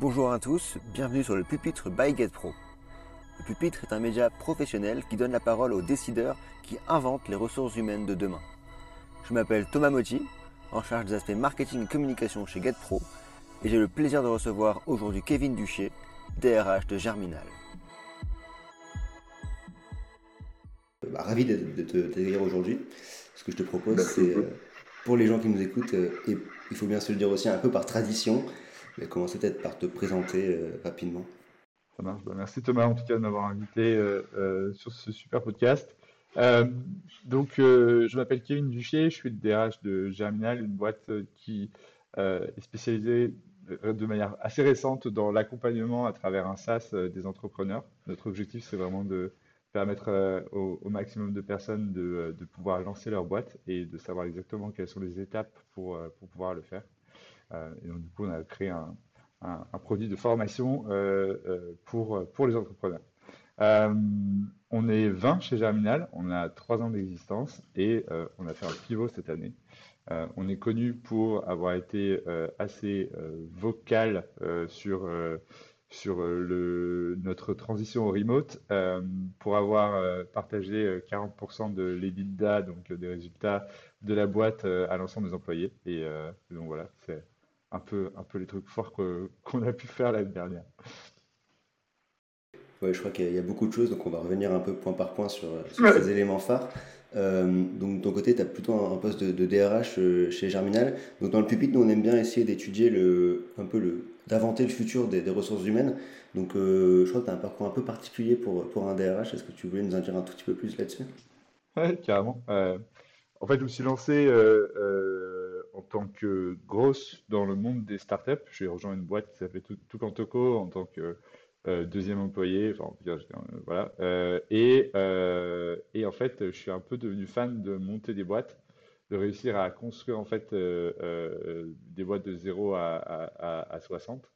Bonjour à tous, bienvenue sur le pupitre by GetPro. Le pupitre est un média professionnel qui donne la parole aux décideurs qui inventent les ressources humaines de demain. Je m'appelle Thomas Motti, en charge des aspects marketing et communication chez GetPro, et j'ai le plaisir de recevoir aujourd'hui Kevin Duché, DRH de Germinal. Bah, ravi de t'accueillir aujourd'hui. Ce que je te propose, c'est euh, pour les gens qui nous écoutent, euh, et il faut bien se le dire aussi un peu par tradition, mais commencer peut-être par te présenter euh, rapidement. Ça. Bah, merci Thomas en tout cas de m'avoir invité sur ce super podcast. donc, je m'appelle Kevin Duchier, je suis le DRH de Germinal, une boîte qui est spécialisée de manière assez récente dans l'accompagnement à travers un SaaS des entrepreneurs. Notre objectif, c'est vraiment de permettre euh, au, maximum de personnes de, pouvoir lancer leur boîte et de savoir exactement quelles sont les étapes pour, euh, pour pouvoir le faire. Euh, et donc, du coup, on a créé un, produit de formation pour, pour les entrepreneurs. on est 20 chez Germinal, on a 3 ans d'existence et on a fait un pivot cette année. on est connu pour avoir été assez vocal sur sur euh, notre transition au remote euh, pour avoir euh, partagé 40% de l'EBITDA, donc des résultats de la boîte à l'ensemble des employés. Et, donc voilà, c'est un peu, un peu les trucs forts qu'on a pu faire l'année dernière. Ouais, je crois qu'il y, a beaucoup de choses, donc on va revenir un peu point par point sur, ces éléments phares. donc de ton côté, tu as plutôt un, poste de, DRH chez Germinal. Donc dans le pupitre, nous on aime bien essayer d'étudier le, un peu le, d'inventer le futur des, ressources humaines. Donc, euh, je crois que tu as un parcours un peu particulier pour, pour un DRH. Est-ce que tu voulais nous en dire un tout petit peu plus là-dessus? Oui, carrément. Euh, en fait, je me suis lancé euh, en tant que grosse dans le monde des startups. J'ai rejoint une boîte qui s'appelait Toucantoco en tant que deuxième employé. Enfin, voilà. et, et en fait, je suis un peu devenu fan de monter des boîtes de réussir à construire en fait euh, euh, des boîtes de 0 à, à, à 60.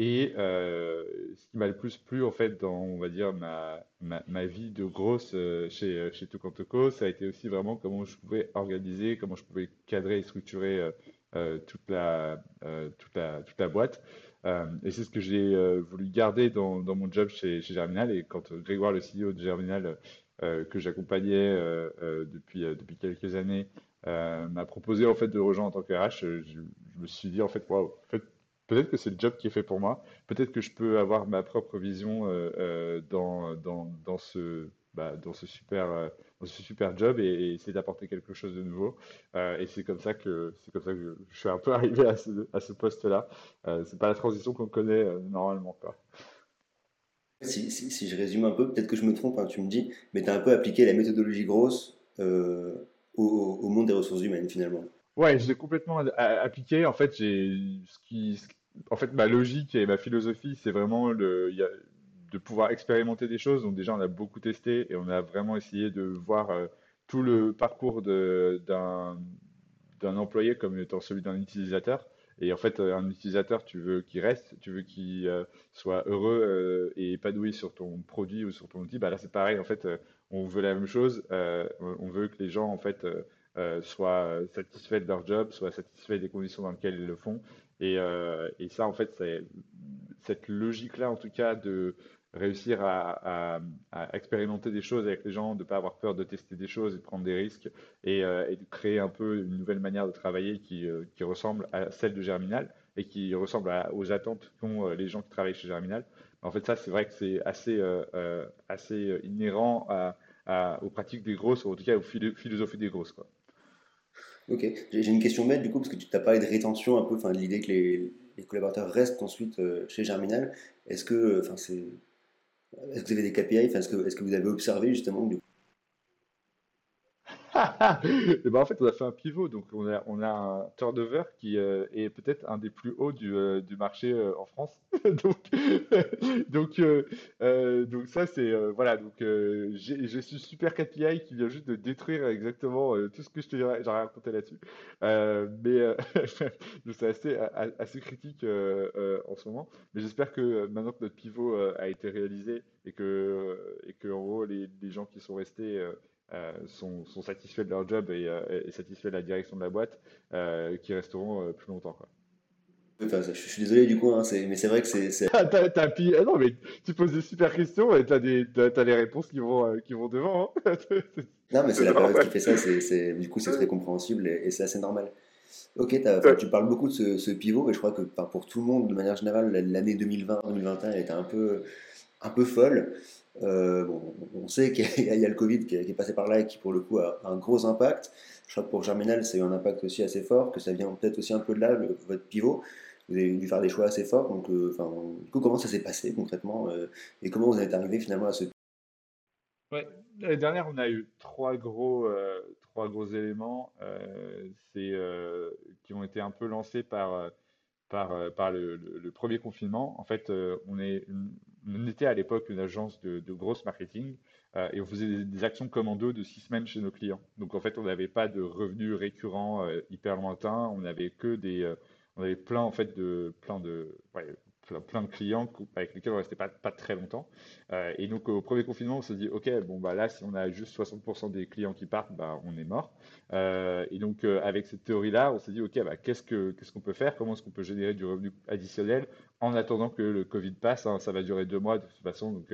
Et euh, ce qui m'a le plus plu en fait dans on va dire ma, ma, ma vie de grosse chez chez Tocantoco, ça a été aussi vraiment comment je pouvais organiser, comment je pouvais cadrer et structurer toute la toute la toute la boîte. et c'est ce que j'ai voulu garder dans, dans mon job chez, chez Germinal. Et quand Grégoire, le CEO de Germinal, que j'accompagnais depuis depuis quelques années, euh, m'a proposé en fait de rejoindre en tant que RH, je, je me suis dit en fait, waouh, en fait, peut-être que c'est le job qui est fait pour moi. Peut-être que je peux avoir ma propre vision euh, euh dans, dans, dans, ce, bah, dans, ce super, euh, dans ce super job et, et essayer d'apporter quelque chose de nouveau. Et c'est comme ça que c'est comme ça que je, je, suis un peu arrivé à ce, à ce poste-là. c'est pas la transition qu'on connaît normalement. Quoi. Si, si, si, je résume un peu, peut-être que je me trompe, hein, tu me dis, mais tu as un peu appliqué la méthodologie grosse au, monde des ressources humaines finalement. Ouais, je l'ai complètement appliqué. En fait, j'ai ce qui, en fait, ma logique et ma philosophie, c'est vraiment de pouvoir expérimenter des choses. Donc déjà, on a beaucoup testé et on a vraiment essayé de voir euh, tout le parcours d'un employé comme étant celui d'un utilisateur. Et en fait, un utilisateur, tu veux qu'il reste, tu veux qu'il euh, soit heureux euh, et épanoui sur ton produit ou sur ton outil. Bah là, c'est pareil. En fait, on veut la même chose. On veut que les gens en fait soient satisfaits de leur job, soient satisfaits des conditions dans lesquelles ils le font. Et, et ça, en fait, cette logique-là, en tout cas, de réussir à, expérimenter des choses avec les gens, de ne pas avoir peur de tester des choses et de prendre des risques et, et de créer un peu une nouvelle manière de travailler qui, qui ressemble à celle de Germinal et qui ressemble aux attentes qu'ont les gens qui travaillent chez Germinal. En fait, ça, c'est vrai que c'est assez, euh, euh, inhérent aux pratiques des grosses, ou en tout cas aux philosophies des grosses. Quoi. Ok, j'ai une question bête du coup, parce que tu t'as parlé de rétention un peu, enfin de l'idée que les, les, collaborateurs restent ensuite euh, chez Germinal. Est-ce que, enfin, c'est, est-ce que vous avez des KPI, est-ce que, est-ce que vous avez observé justement du et ben en fait, on a fait un pivot, donc on a, un turnover qui euh, est peut-être un des plus hauts du, euh, marché euh, en France. donc, donc, ça c'est voilà. Donc j'ai ce super KPI qui vient juste de détruire exactement tout ce que je t'ai raconté là-dessus. mais c'est assez, assez critique en ce moment. Mais j'espère que maintenant que notre pivot a été réalisé et que, et que en gros les gens qui sont restés euh, sont, sont, satisfaits de leur job et, euh, et, satisfaits de la direction de la boîte, euh, qui resteront plus longtemps. Quoi. je suis désolé du coup, hein, mais c'est vrai que c'est. Ah, ah, non, mais tu poses des super questions et tu as, les réponses qui vont, qui vont devant. Hein. non, mais c'est la période qui fait ça, c'est, du coup c'est très compréhensible et, c'est assez normal. Ok, tu parles beaucoup de ce, pivot, mais je crois que pour tout le monde, de manière générale, l'année 2020-2021 était un peu, un peu folle. Euh, on sait qu'il y, a le Covid qui est, passé par là et qui, pour le coup, a un gros impact. Je crois que pour Germinal, ça a eu un impact aussi assez fort, que ça vient peut-être aussi un peu de là, votre pivot. Vous avez dû faire des choix assez forts. Donc, euh, du coup, comment ça s'est passé concrètement euh, et comment vous êtes arrivé finalement à ce. Ouais, l'année dernière, on a eu trois gros, trois gros éléments c'est, qui ont été un peu lancés par, par le, premier confinement. En fait, on, est on était à l'époque une agence de, de grosse marketing euh, et on faisait des, actions commando de six semaines chez nos clients. Donc en fait, on n'avait pas de revenus récurrents euh, hyper lointains, on avait que des, euh, on avait plein en fait de, plein de, plein, de clients avec lesquels on restait pas, très longtemps. Et donc au premier confinement, on se dit ok, bon bah là si on a juste 60% des clients qui partent, bah on est mort. Et donc avec cette théorie-là, on s'est dit ok, bah qu'est-ce que qu'est-ce qu'on peut faire? Comment est-ce qu'on peut générer du revenu additionnel en attendant que le Covid passe hein, Ça va durer deux mois de toute façon, donc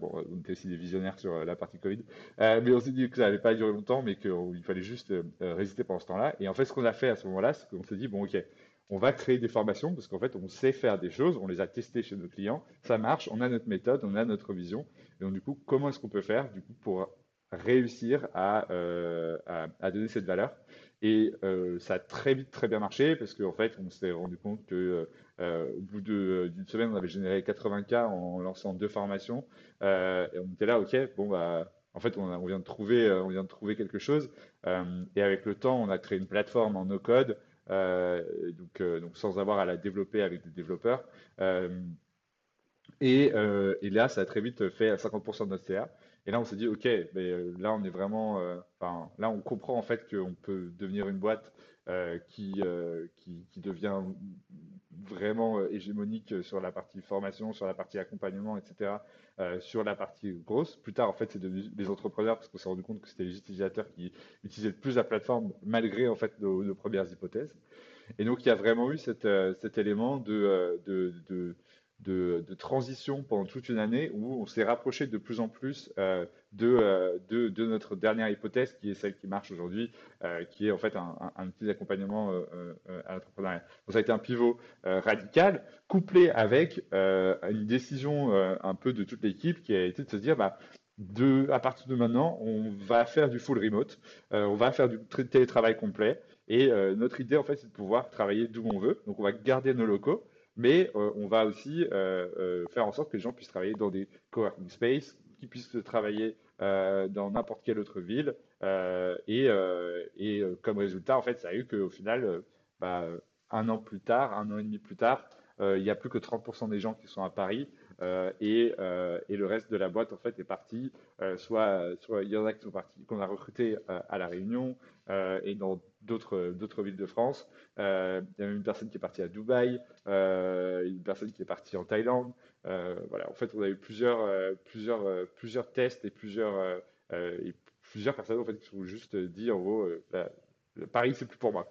bon, on était aussi des visionnaires sur la partie Covid, mais on s'est dit que ça n'allait pas durer longtemps, mais qu'il fallait juste résister pendant ce temps-là. Et en fait, ce qu'on a fait à ce moment-là, c'est qu'on s'est dit bon ok on va créer des formations parce qu'en fait, on sait faire des choses, on les a testées chez nos clients, ça marche, on a notre méthode, on a notre vision. Et donc, du coup, comment est-ce qu'on peut faire du coup, pour réussir à, euh, donner cette valeur? Et euh, ça a très vite, très bien marché parce qu'en fait, on s'est rendu compte que euh, au bout d'une semaine, on avait généré 80 cas en lançant deux formations. et on était là, OK, bon, bah. En fait, on, vient de trouver, on vient de trouver quelque chose. et avec le temps, on a créé une plateforme en no-code euh, donc, euh, donc, sans avoir à la développer avec des développeurs. Euh, et, et, là, ça a très vite fait à 50% de notre CA. Et là, on s'est dit, OK, mais là, on est vraiment. Là, on comprend en fait qu'on peut devenir une boîte qui, qui, qui, devient vraiment hégémonique sur la partie formation, sur la partie accompagnement, etc., euh, sur la partie grosse. Plus tard, en fait, c'est devenu les entrepreneurs parce qu'on s'est rendu compte que c'était les utilisateurs qui utilisaient le plus la plateforme malgré en fait nos, premières hypothèses. Et donc, il y a vraiment eu cet euh, élément euh, de, de transition pendant toute une année où on s'est rapproché de plus en plus euh, euh, de, de, notre dernière hypothèse, qui est celle qui marche aujourd'hui, euh, qui est en fait un, un, petit accompagnement à l'entrepreneuriat. Ça a été un pivot radical, couplé avec une décision un peu de toute l'équipe qui a été de se dire, bah, de, à partir de maintenant, on va faire du full remote, on va faire du télétravail complet. Et notre idée, en fait, c'est de pouvoir travailler d'où on veut. Donc, on va garder nos locaux, mais euh, on va aussi euh, euh, faire en sorte que les gens puissent travailler dans des coworking space, qu'ils puissent travailler dans n'importe quelle autre ville. et, et comme résultat, en fait, ça a eu qu'au final, bah, un an plus tard, un an et demi plus tard, il n'y a plus que 30% des gens qui sont à Paris. Et, et, le reste de la boîte en fait est parti. soit, soit il y en a qui sont partis, qu'on a recruté à la Réunion et dans d'autres d'autres villes de France. Euh, il y a même une personne qui est partie à Dubaï, euh, une personne qui est partie en Thaïlande. Euh, voilà, en fait, on a eu plusieurs plusieurs plusieurs tests et plusieurs et plusieurs personnes en fait qui sont juste dit en gros Paris c'est plus pour moi.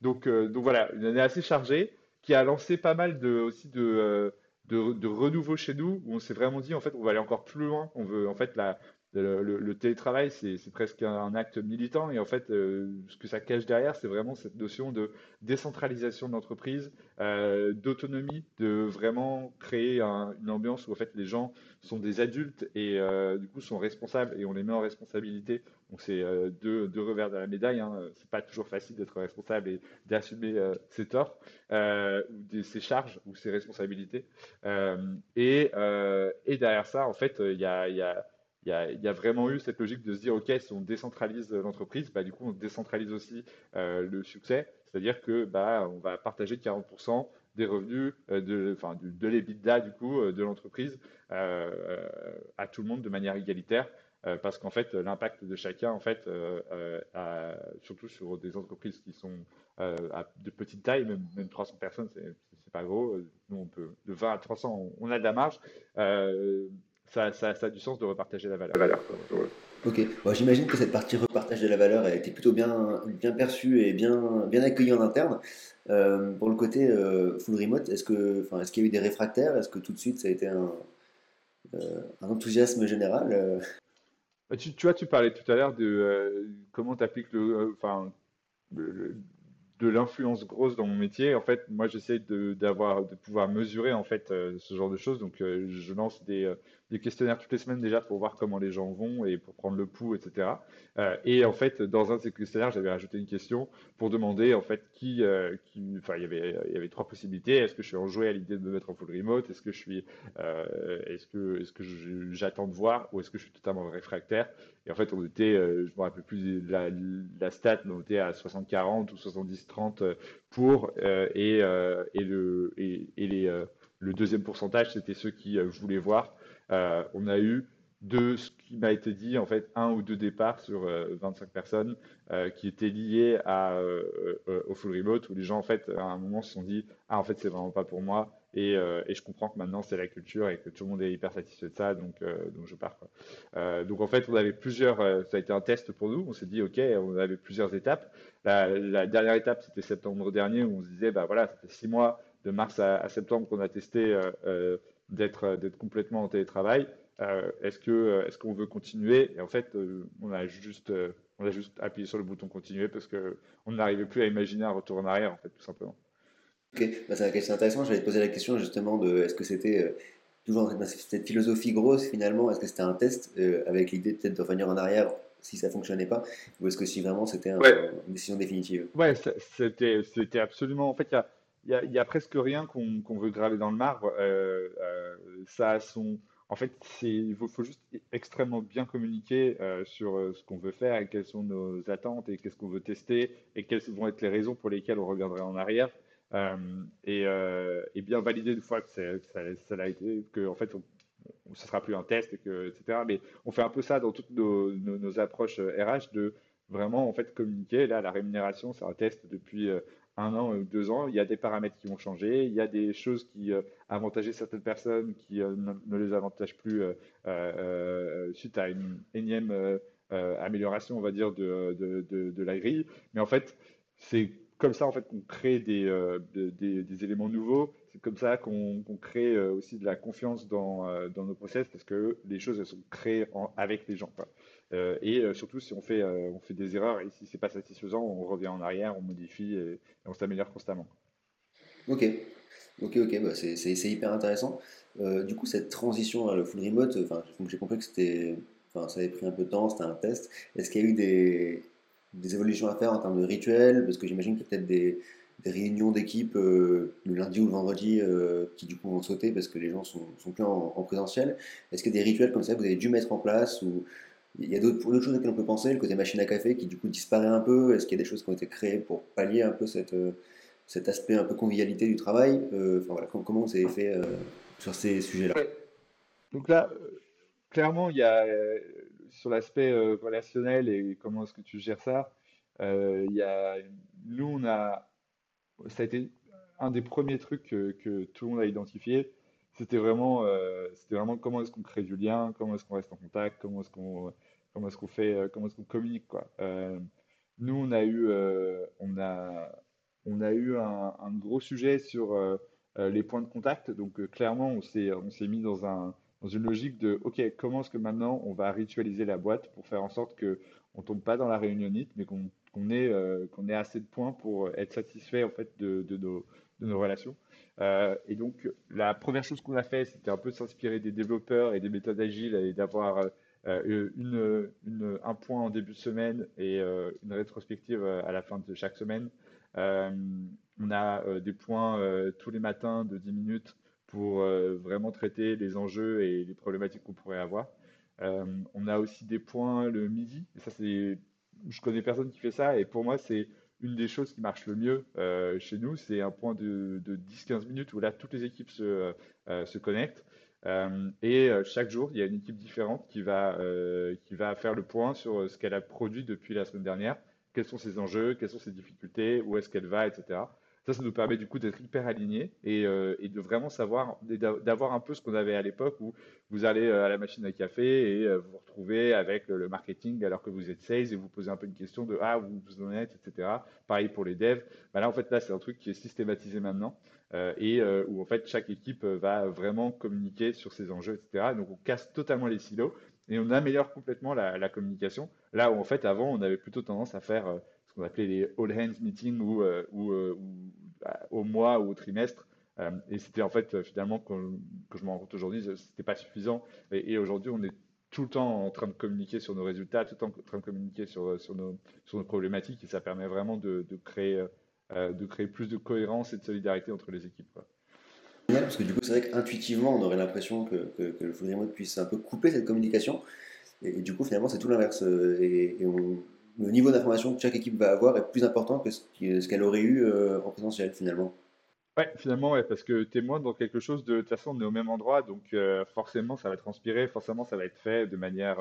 Donc donc voilà, une année assez chargée qui a lancé pas mal de aussi de de, renouveau chez nous où on s'est vraiment dit en fait on va aller encore plus loin on veut en fait la, le, télétravail, c'est presque un acte militant et en fait, euh, ce que ça cache derrière, c'est vraiment cette notion de décentralisation de l'entreprise, euh, d'autonomie, de vraiment créer une ambiance où en fait les gens sont des adultes et euh, du coup sont responsables et on les met en responsabilité. Donc c'est deux, revers de la médaille. Hein. C'est pas toujours facile d'être responsable et d'assumer ses torts ou ses charges ou ses responsabilités. Et, derrière ça, en fait, il y a, vraiment eu cette logique de se dire, OK, si on décentralise l'entreprise, bah, du coup, on décentralise aussi euh, le succès. C'est-à-dire que bah, on va partager 40% des revenus, euh, de, de, l'EBITDA, du coup, euh, de l'entreprise à tout le monde de manière égalitaire. Parce qu'en fait, l'impact de chacun, en fait, surtout sur des entreprises qui sont à de petite taille, même, même 300 personnes, c'est pas gros. Nous, on peut de 20 à 300, on a de la marge ça, ça, a du sens de repartager la valeur. Ok, j'imagine que cette partie repartage de la valeur a été plutôt bien, bien perçue et bien, bien accueillie en interne. pour le côté full remote, est-ce que, enfin, est-ce qu'il y a eu des réfractaires? Est-ce que tout de suite ça a été un, un enthousiasme général bah, tu, vois, tu parlais tout à l'heure de comment tu appliques le, enfin, le, de l'influence grosse dans mon métier. En fait, moi, j'essaie de, de pouvoir mesurer en fait euh, ce genre de choses. Donc, euh, je lance des, euh, des, questionnaires toutes les semaines déjà pour voir comment les gens vont et pour prendre le pouls, etc. et en fait, dans un de ces questionnaires, j'avais rajouté une question pour demander en fait qui, qui enfin, il y avait, il y avait trois possibilités. Est-ce que je suis enjoué à l'idée de me mettre en full remote? Est-ce que je suis, est-ce que, est-ce que j'attends de voir? Ou est-ce que je suis totalement réfractaire? Et en fait, on était, je me rappelle plus la, la stat, mais on était à 60-40 ou 70-30 pour et, et le et les le deuxième pourcentage, c'était ceux qui voulaient voir. Euh, on a eu de ce qui m'a été dit, en fait, un ou deux départs sur 25 euh, personnes euh, qui étaient liés à, au full remote, où les gens, en fait, à un moment se sont dit Ah, en fait, c'est vraiment pas pour moi. Et, je comprends que maintenant, c'est la culture et que tout le monde est hyper satisfait de ça, donc, donc je pars. donc, en fait, on avait plusieurs. ça a été un test pour nous. On s'est dit Ok, on avait plusieurs étapes. La, dernière étape, c'était septembre dernier, où on se disait Bah voilà, ça fait six mois, de mars à septembre, qu'on a testé d'être euh, d'être complètement en télétravail. Euh, est-ce que euh, est-ce qu'on veut continuer? Et en fait, on a juste on a juste appuyé sur le bouton continuer parce que on n'arrivait plus à imaginer un retour en arrière en fait tout simplement. Ok, bah, c'est intéressant. J'allais te poser la question justement de est-ce que c'était toujours cette philosophie grosse finalement Est-ce que c'était un test avec l'idée peut-être de revenir en arrière si ça fonctionnait pas? Ou est-ce que si vraiment c'était une décision définitive? Ouais, c'était c'était absolument. En fait, il y a il y, a presque rien qu'on veut graver dans le marbre. Euh, euh, ça a son. En fait, il faut, juste extrêmement bien communiquer euh, sur ce qu'on veut faire et quelles sont nos attentes et qu'est-ce qu'on veut tester et quelles vont être les raisons pour lesquelles on reviendrait en arrière. Et, bien valider une fois que ça, ça, a été, que en fait, ce sera plus un test, etc. Mais on fait un peu ça dans toutes nos, nos approches RH de vraiment en fait communiquer. Là, la rémunération, c'est un test depuis un an ou deux ans, il y a des paramètres qui vont changer, il y a des choses qui euh, avantageaient certaines personnes qui euh, ne, les avantagent plus euh, suite à une énième amélioration, on va dire, de, de, la grille. Mais en fait, c'est comme ça en fait qu'on crée des, des, éléments nouveaux. C'est comme ça qu'on crée aussi de la confiance dans, dans, nos process parce que les choses elles sont créées avec les gens. Euh, et euh, surtout, si on fait, euh, on fait des erreurs et si c'est pas satisfaisant, on revient en arrière, on modifie et, on s'améliore constamment. Ok, ok, ok, bah c'est hyper intéressant. du coup, cette transition vers le full remote, j'ai compris que ça avait pris un peu de temps, c'était un test. Est-ce qu'il y a eu des, des, évolutions à faire en termes de rituels? Parce que j'imagine qu'il y a peut-être des, des, réunions d'équipe le lundi ou le vendredi qui du coup vont sauter parce que les gens sont, sont plus en, en présentiel. Est-ce qu'il y a des rituels comme ça que vous avez dû mettre en place ou il y a d'autres choses auxquelles on peut penser, le côté machine à café qui du coup disparaît un peu? Est-ce qu'il y a des choses qui ont été créées pour pallier un peu euh, cet aspect un peu convivialité du travail? Euh, enfin, voilà, Comment vous avez fait euh, sur ces sujets-là? Donc là, clairement, il y a sur l'aspect relationnel et comment est-ce que tu gères ça, il y a, nous, on a, ça a été un des premiers trucs que, tout le monde a identifié c'était vraiment, c'était vraiment comment est-ce qu'on crée du lien, comment est-ce qu'on reste en contact, comment est-ce qu'on comment est-ce qu'on fait, euh, comment est-ce qu'on communique quoi. Euh, nous, on a eu, euh, on a, on a eu un, gros sujet sur les points de contact. Donc clairement, on s'est, on s'est mis dans un, dans une logique de, ok, comment est-ce que maintenant on va ritualiser la boîte pour faire en sorte que on tombe pas dans la réunionnite, mais qu'on, qu'on ait, qu'on ait assez de points pour être satisfait en fait de, nos, de nos relations. et donc, la première chose qu'on a fait, c'était un peu s'inspirer des développeurs et des méthodes agiles et d'avoir euh, une, un point en début de semaine et euh, une rétrospective euh, à la fin de chaque semaine. on a des points tous les matins de 10 minutes pour vraiment traiter les enjeux et les problématiques qu'on pourrait avoir. on a aussi des points le midi. Ça, c'est, je connais personne qui fait ça. Et pour moi, c'est une des choses qui marche le mieux chez nous. C'est un point de, de 10-15 minutes où là, toutes les équipes se, se connectent. Euh, et euh, chaque jour, il y a une équipe différente qui va, euh, qui va faire le point sur ce qu'elle a produit depuis la semaine dernière, quels sont ses enjeux, quelles sont ses difficultés, où est-ce qu'elle va, etc. Ça, ça nous permet du coup d'être hyper alignés et, et, de vraiment savoir, d'avoir un peu ce qu'on avait à l'époque où vous allez à la machine à café et vous vous retrouvez avec le marketing alors que vous êtes sales et vous posez un peu une question de ah, vous, vous en êtes, etc. Pareil pour les devs. Bah là, en fait, là, c'est un truc qui est systématisé maintenant. Euh, et euh, où en fait chaque équipe euh, va vraiment communiquer sur ses enjeux, etc. Donc on casse totalement les silos et on améliore complètement la, communication. Là où en fait avant on avait plutôt tendance à faire qu'on appelait les all hands meetings ou, ou, bah, au mois ou au trimestre. et c'était en fait finalement que, je m'en rends compte aujourd'hui, c'était pas suffisant. Et, aujourd'hui on est tout le temps en train de communiquer sur nos résultats, tout le temps en train de communiquer sur, sur, nos, problématiques et ça permet vraiment de, créer euh, de créer plus de cohérence et de solidarité entre les équipes. Quoi. Parce que du coup, c'est vrai qu'intuitivement, on aurait l'impression que, que, le full puisse un peu couper cette communication. Et, du coup, finalement, c'est tout l'inverse. Euh, et, le niveau d'information que chaque équipe va avoir est plus important que ce qu'elle aurait eu euh, en présentiel, finalement. Ouais, finalement, ouais, parce que témoin dans quelque chose de, de toute façon, on est au même endroit, donc forcément, ça va transpirer, forcément, ça va être fait de manière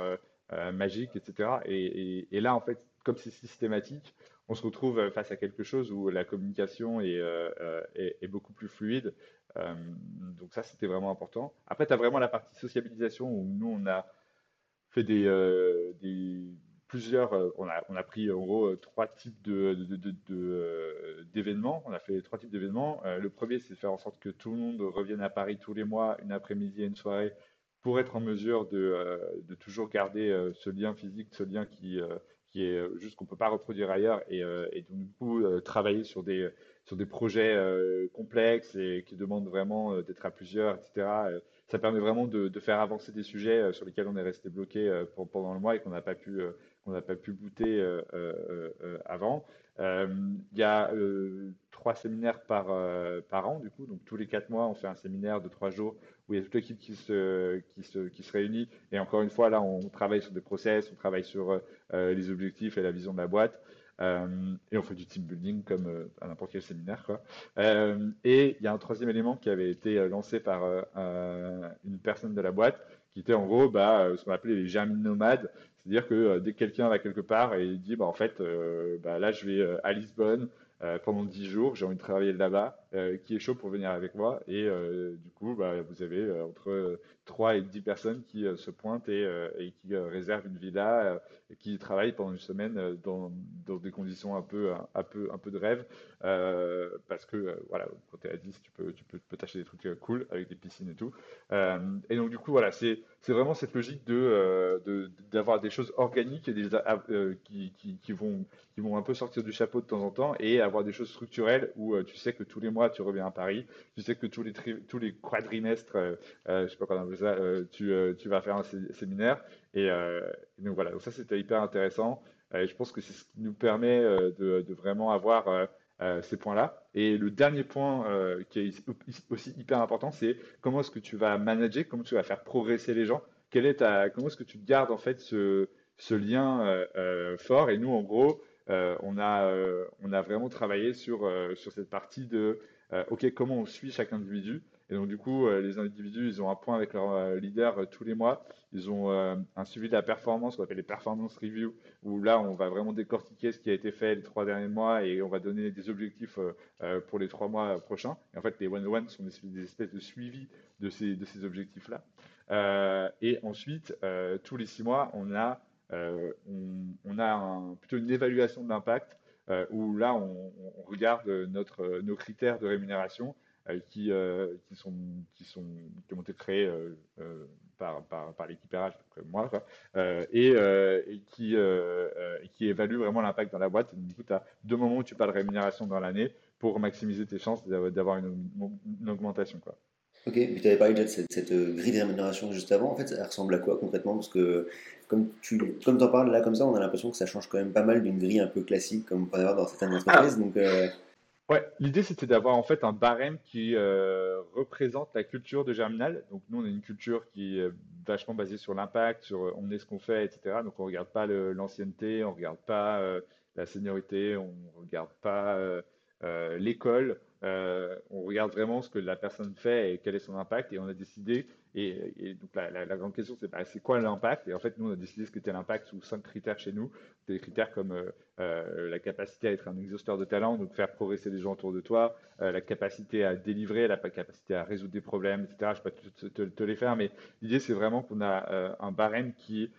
magique, etc. Et, et, là, en fait, comme c'est systématique, on se retrouve euh, face à quelque chose où la communication est, euh, euh, beaucoup plus fluide. donc ça, c'était vraiment important. Après, tu as vraiment la partie sociabilisation où nous, on a fait des, plusieurs, on a, on a pris en gros trois types d'événements. on a fait trois types d'événements. le premier, c'est de faire en sorte que tout le monde revienne à Paris tous les mois, une après-midi et une soirée, pour être en mesure de, de toujours garder ce lien physique, ce lien qui, qui est euh, juste qu'on peut pas reproduire ailleurs et, euh, et du coup euh, travailler sur des sur des projets complexes et qui demandent vraiment d'être à plusieurs, etc. ça permet vraiment de, de, faire avancer des sujets sur lesquels on est resté bloqué pendant le mois et qu'on n'a pas pu qu'on n'a pas pu booter avant. Il y a trois séminaires par, an, du coup. Donc, tous les quatre mois, on fait un séminaire de trois jours où il y a toute l'équipe qui se, réunit. Et encore une fois, là, on travaille sur des process, on travaille sur euh, les objectifs et la vision de la boîte. Euh, et on fait du team building comme euh, à n'importe quel séminaire. Et il y a un troisième élément qui avait été lancé par une personne de la boîte, qui était en gros bah, ce qu'on appelait les germines nomades. C'est-à-dire que dès que quelqu'un va quelque part et dit bah, en fait, bah, là je vais à Lisbonne, euh, pendant 10 jours, j'ai envie de travailler là-bas, euh, qui est chaud pour venir avec moi. Et euh, du coup, bah, vous avez entre 3 et 10 personnes qui se pointent et, qui réservent une villa et qui travaillent pendant une semaine dans, dans, des conditions un peu, un, peu, un peu de rêve. parce que voilà, quand tu es à 10, tu peux, tu peux, t'acheter des trucs cool avec des piscines et tout. et donc, du coup, voilà, c'est vraiment cette logique de d'avoir des choses organiques qui, vont, qui vont un peu sortir du chapeau de temps en temps et avoir des choses structurelles où euh, tu sais que tous les mois tu reviens à Paris, tu sais que tous les, tous les quadrimestres, euh, euh, je sais pas comment on appelle ça, tu, tu, vas faire un séminaire. Et, donc voilà, donc ça c'était hyper intéressant. et je pense que c'est ce qui nous permet de, de vraiment avoir ces points-là. Et le dernier point qui est aussi hyper important, c'est comment est-ce que tu vas manager, comment tu vas faire progresser les gens? Quelle est ta, comment est-ce que tu gardes en fait ce, ce lien fort? Et nous, en gros, euh, on, a, euh, on a vraiment travaillé sur, euh, sur cette partie de OK, comment on suit chaque individu. Et donc, du coup, les individus, ils ont un point avec leur leader tous les mois. Ils ont un suivi de la performance, qu'on appelle les performance reviews, où là, on va vraiment décortiquer ce qui a été fait les trois derniers mois et on va donner des objectifs pour les trois mois prochains. Et en fait, les one-on-one sont des, espèces de suivi de ces, de ces objectifs-là. et ensuite, tous les six mois, on a euh, on, a plutôt une évaluation de l'impact euh, où là, on, regarde nos critères de rémunération euh, qui, qui, sont, qui, sont, qui ont été créés par, par, par comme moi, et, et, qui, qui évalue vraiment l'impact dans la boîte. du coup, tu as deux moments où tu parles rémunération dans l'année pour maximiser tes chances d'avoir une, une, augmentation. Quoi. Ok, tu avais parlé déjà de cette, grille de rémunération juste avant. En fait, ça ressemble à quoi concrètement? Parce que comme tu comme en parles là comme ça, on a l'impression que ça change quand même pas mal d'une grille un peu classique comme on peut avoir dans certaines ah. entreprises. Donc, euh, Ouais, l'idée c'était d'avoir en fait un barème qui euh, représente la culture de Germinal. Donc nous on a une culture qui est vachement basée sur l'impact, sur on est ce qu'on fait, etc. Donc on regarde pas l'ancienneté, on regarde pas euh, la seniorité, on regarde pas l'école, on regarde vraiment ce que la personne fait et quel est son impact. Et on a décidé, et, donc la, grande question, c'est bah, c'est quoi l'impact? Et en fait, nous, on a décidé ce qu'était l'impact sous cinq critères chez nous. Des critères comme la capacité à être un exhausteur de talent, donc faire progresser les gens autour de toi, la capacité à délivrer, la capacité à résoudre des problèmes, etc. Je ne vais pas te, les faire, mais l'idée, c'est vraiment qu'on a un barème qui,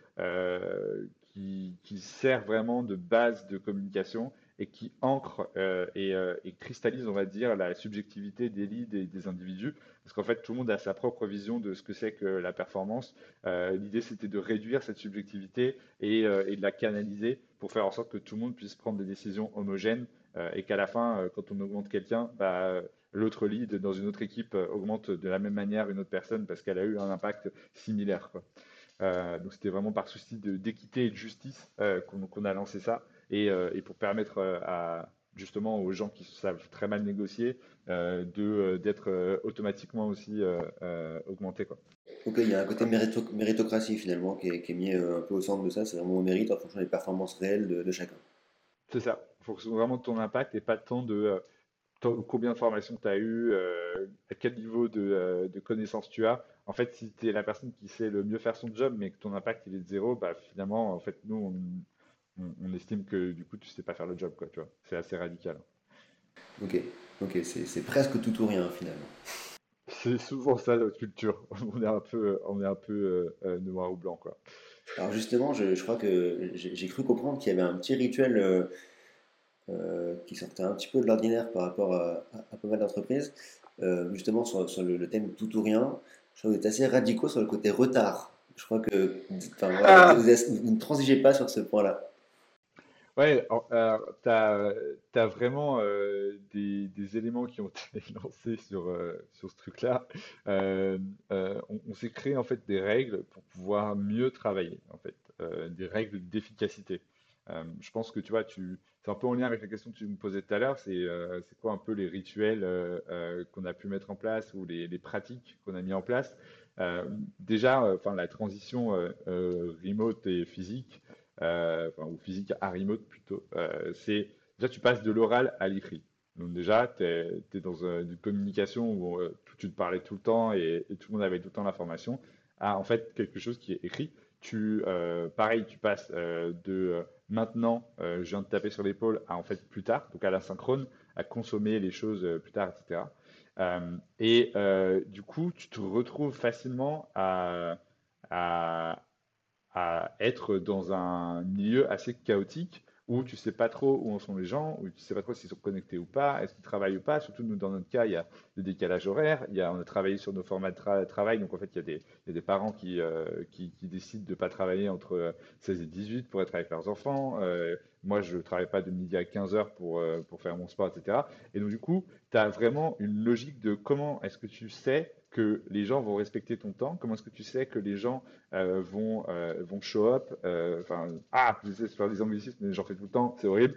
qui sert vraiment de base de communication et qui ancre euh, euh, et, cristallise, on va dire, la subjectivité des leads et des individus. Parce qu'en fait, tout le monde a sa propre vision de ce que c'est que la performance. Euh, l'idée, c'était de réduire cette subjectivité et, de la canaliser pour faire en sorte que tout le monde puisse prendre des décisions homogènes et qu'à la fin, quand on augmente quelqu'un, bah, l'autre lead dans une autre équipe augmente de la même manière une autre personne parce qu'elle a eu un impact similaire. donc c'était vraiment par souci d'équité et de justice qu'on a lancé ça. Euh, et, pour permettre euh, à, justement aux gens qui savent très mal négocier euh, de d'être automatiquement aussi augmentés. Quoi. Donc il y a un côté méritocratie finalement qui est, mis un peu au centre de ça, c'est vraiment au mérite en fonction des performances réelles de, chacun. C'est ça, il faut que ce soit vraiment de ton impact et pas tant de combien de formations tu as eu, à quel niveau de, de connaissances tu as. En fait, si tu es la personne qui sait le mieux faire son job mais que ton impact il est de zéro, bah, finalement, en fait, nous, on, on, estime que du coup tu sais pas faire le job quoi tu vois. C'est assez radical. Ok. Ok c'est presque tout ou rien finalement. C'est souvent ça notre culture. On est un peu on est un peu euh, euh, noir ou blanc quoi. Alors justement je, crois que j'ai cru comprendre qu'il y avait un petit rituel euh, qui sortait un petit peu de l'ordinaire par rapport à, pas mal d'entreprises. Justement sur, le, thème tout ou rien je crois que vous êtes assez radicaux sur le côté retard. Je crois que ah. vous, vous ne transigez pas sur ce point Ouais, tu as, vraiment euh, des, éléments qui ont été lancés sur, euh, sur ce truc-là. Euh, on, s'est créé en fait des règles pour pouvoir mieux travailler, en fait, des règles d'efficacité. je pense que tu vois, tu, c'est un peu en lien avec la question que tu me posais tout à l'heure, c'est quoi un peu les rituels qu'on a pu mettre en place ou les, les pratiques qu'on a mis en place. déjà, la transition remote et physique, euh, ou physique à remote plutôt, euh, c'est déjà tu passes de l'oral à l'écrit. Donc déjà, tu es, dans une communication où euh, tu te parlais tout le temps et, tout le monde avait tout le temps l'information, à en fait quelque chose qui est écrit. Tu, pareil, tu passes de maintenant, je viens de taper sur l'épaule, à en fait plus tard, donc à l'asynchrone, à consommer les choses plus tard, etc. et du coup, tu te retrouves facilement à être dans un milieu assez chaotique où tu sais pas trop où en sont les gens, où tu sais pas trop s'ils sont connectés ou pas, est-ce qu'ils travaillent ou pas. Surtout nous, dans notre cas, il y a des décalages horaires, il y a, on a travaillé sur nos formats de travail, donc en fait, il y a des, parents qui, euh, qui, qui, décident de pas travailler entre 16 et 18 pour être avec leurs enfants. Euh, moi, je travaille pas de midi à 15 heures pour, euh, pour faire mon sport, etc. Et donc, du coup, tu as vraiment une logique de comment est-ce que tu sais que les gens vont respecter ton temps Comment est-ce que tu sais que les gens euh, vont, euh, vont show up euh, Enfin, ah, je sais faire des anglicismes, mais j'en fais tout le temps, c'est horrible.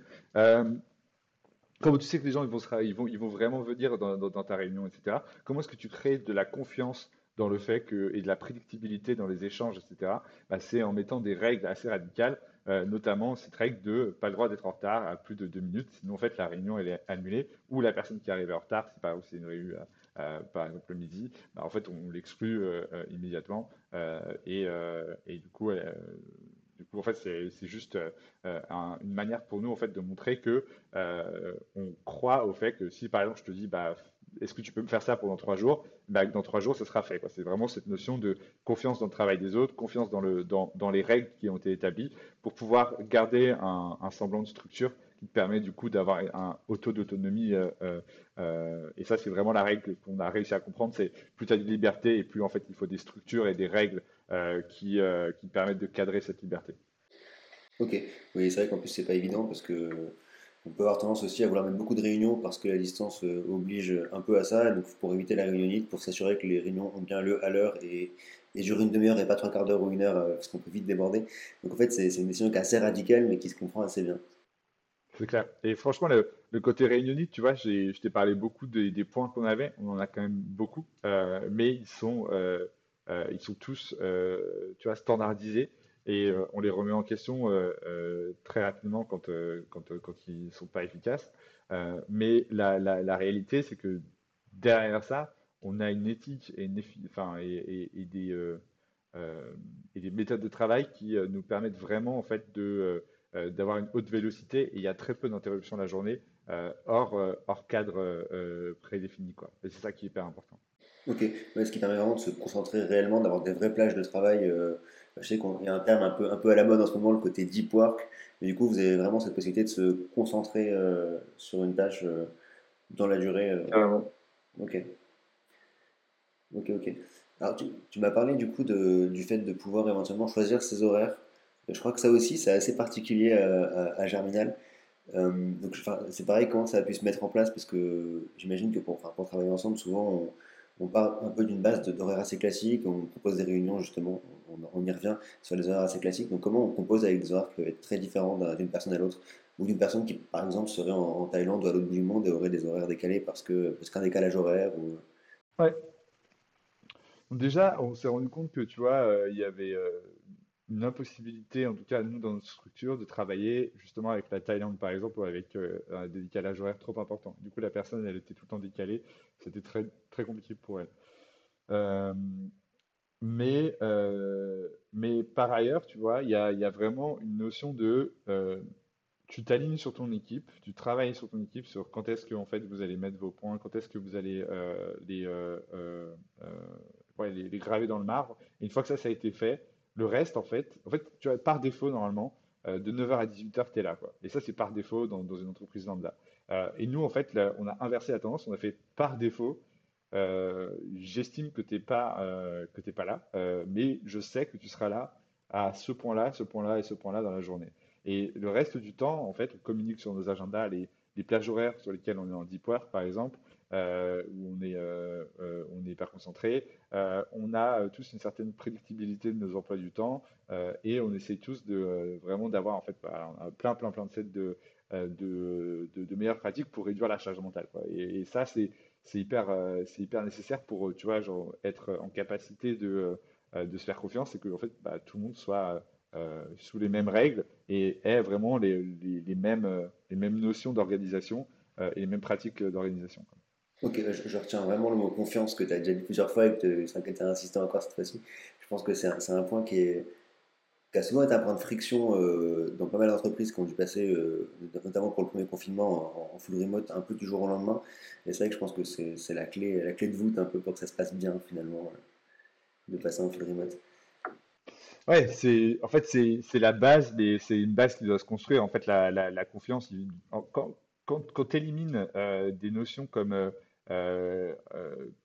comment tu sais que les gens ils vont, vraiment venir dans, ta réunion, etc. Comment est-ce que tu crées de la confiance dans le fait que, et de la prédictibilité dans les échanges, etc. Bah, c'est en mettant des règles assez radicales, notamment cette règle de pas le droit d'être en retard à plus de deux minutes, sinon en fait la réunion elle est annulée, ou la personne qui arrive en retard, c'est pas c'est une réunion par exemple le midi, bah, en fait on l'exclut euh, euh, immédiatement et, du coup en fait, c'est juste une manière pour nous en fait de montrer que on croit au fait que si par exemple je te dis bah est-ce que tu peux me faire ça pendant trois jours bah, Dans trois jours, ça sera fait. C'est vraiment cette notion de confiance dans le travail des autres, confiance dans, le, dans, dans les règles qui ont été établies pour pouvoir garder un semblant de structure qui permet du coup d'avoir un auto d'autonomie. Euh, euh, euh, et ça, c'est vraiment la règle qu'on a réussi à comprendre. C'est plus tu as de liberté et plus en fait il faut des structures et des règles qui, qui permettent de cadrer cette liberté. Ok, oui, c'est vrai qu'en plus c'est pas évident parce que on peut avoir tendance aussi à vouloir mettre beaucoup de réunions parce que la distance oblige un peu à ça. Donc pour éviter la réunionnite, pour s'assurer que les réunions ont bien lieu à l'heure et, et durent une demi-heure et pas trois quarts d'heure ou une heure parce qu'on peut vite déborder. Donc en fait c'est une décision qui est assez radicale mais qui se comprend assez bien. C'est clair. Et franchement, le, côté réunionnite, tu vois, je t'ai parlé beaucoup des, points qu'on avait. On en a quand même beaucoup, euh, mais ils sont, euh, euh, ils sont tous, tu vois, standardisés. et on les remet en question très rapidement quand, quand, quand ils ne sont pas efficaces. mais la, la, réalité, c'est que derrière ça, on a une éthique et, des, et des méthodes de travail qui nous permettent vraiment en fait de d'avoir une haute vélocité et il y a très peu d'interruptions la journée hors, hors cadre prédéfini. Quoi. Et c'est ça qui est hyper important. Ok, ce qui permet vraiment de se concentrer réellement, d'avoir des vraies plages de travail. Euh, je sais qu'il y a un terme un peu, un peu à la mode en ce moment, le côté deep work, mais du coup, vous avez vraiment cette possibilité de se concentrer euh, sur une tâche euh, dans la durée. Ok. Ok, ok. Alors, tu, m'as parlé du coup de, du fait de pouvoir éventuellement choisir ses horaires. Je crois que ça aussi, c'est assez particulier à, Germinal. donc, c'est pareil, comment ça a pu se mettre en place? Parce que j'imagine que pour, travailler ensemble, souvent, on, part un peu d'une base d'horaires assez classiques, on propose des réunions justement, on, y revient sur les horaires assez classiques. Donc comment on compose avec des horaires qui peuvent être très différents d'une personne à l'autre? Ou d'une personne qui par exemple serait en, Thaïlande ou à l'autre bout du monde et aurait des horaires décalés parce que parce qu'un décalage horaire ou... Ouais. Déjà, on s'est rendu compte que tu vois, euh, il y avait euh, une impossibilité, en tout cas nous dans notre structure, de travailler justement avec la Thaïlande par exemple ou avec euh, un décalage horaire trop important. Du coup, la personne, elle était tout le temps décalée, c'était très, très compliqué pour elle. Euh, mais, euh, mais par ailleurs, tu vois, il y a, y a, vraiment une notion de tu t'alignes sur ton équipe, tu travailles sur ton équipe, sur quand est-ce que en fait vous allez mettre vos points, quand est-ce que vous allez les, les, les, graver dans le marbre. Et une fois que ça, ça a été fait, le reste, en fait, en fait, tu vois, par défaut, normalement, euh, de 9h à 18h, tu es là. Quoi. Et ça, c'est par défaut dans, une entreprise lambda. Euh, et nous, en fait, on a inversé la tendance. On a fait par défaut. Euh, j'estime que tu n'es pas, que pas là, mais je sais que tu seras là à ce point-là, ce point-là et ce point-là dans la journée. Et le reste du temps, en fait, on communique sur nos agendas les, les plages horaires sur lesquelles on est en deep work, par exemple, euh, où on est, euh, euh, on est hyper concentré. on a tous une certaine prédictibilité de nos emplois du temps et on essaie tous de vraiment d'avoir en fait bah, plein, plein, plein de sets de, de, de, meilleures pratiques pour réduire la charge mentale. Et, ça, c'est hyper, hyper nécessaire pour tu vois, genre, être en capacité de, de se faire confiance et que en fait, bah, tout le monde soit sous les mêmes règles et ait vraiment les, les mêmes, les mêmes notions d'organisation et les mêmes pratiques d'organisation. Ok, je, retiens vraiment le mot confiance que tu as déjà dit plusieurs fois et que tu as insisté encore cette fois-ci. Je pense que c'est un, point qui, a souvent été un point de friction euh, dans pas mal d'entreprises qui ont dû passer, euh, notamment pour le premier confinement, en, full remote, un peu du jour au lendemain. Et c'est vrai que je pense que c'est la clé, la clé de voûte un peu pour que ça se passe bien finalement, de passer en full remote. Ouais, c'est en fait c'est la base, c'est une base qui doit se construire. En fait, la, confiance, quand, tu élimines euh, des notions comme euh, euh,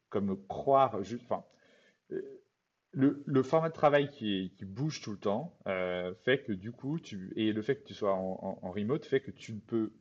comme croire. Enfin, euh, le, format de travail qui, bouge tout le temps fait que du coup, et le fait que tu sois en, remote fait que tu ne peux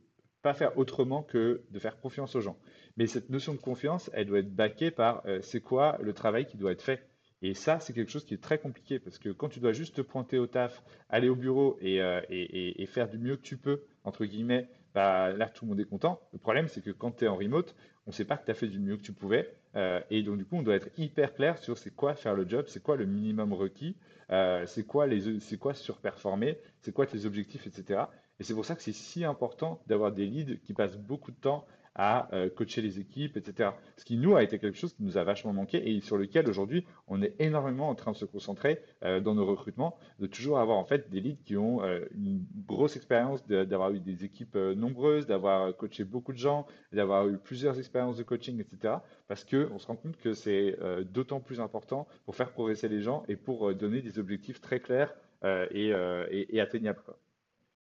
pas faire autrement que de faire confiance aux gens. Mais cette notion de confiance, elle doit être backée par c'est quoi le travail qui doit être fait. Et ça, c'est quelque chose qui est très compliqué parce que quand tu dois juste te pointer au taf, aller au bureau et faire du mieux que tu peux, entre guillemets, bah, là, tout le monde est content. Le problème, c'est que quand tu es en remote, on ne sait pas que tu as fait du mieux que tu pouvais. Euh, et donc, du coup, on doit être hyper clair sur c'est quoi faire le job, c'est quoi le minimum requis, euh, c'est quoi, les, quoi surperformer, c'est quoi tes objectifs, etc. Et c'est pour ça que c'est si important d'avoir des leads qui passent beaucoup de temps à euh, coacher les équipes, etc. Ce qui nous a été quelque chose qui nous a vachement manqué et sur lequel aujourd'hui on est énormément en train de se concentrer euh, dans nos recrutements, de toujours avoir en fait des leads qui ont euh, une grosse expérience d'avoir eu des équipes nombreuses, d'avoir coaché beaucoup de gens, d'avoir eu plusieurs expériences de coaching, etc. Parce que on se rend compte que c'est d'autant plus important pour faire progresser les gens et pour donner des objectifs très clairs et, atteignables.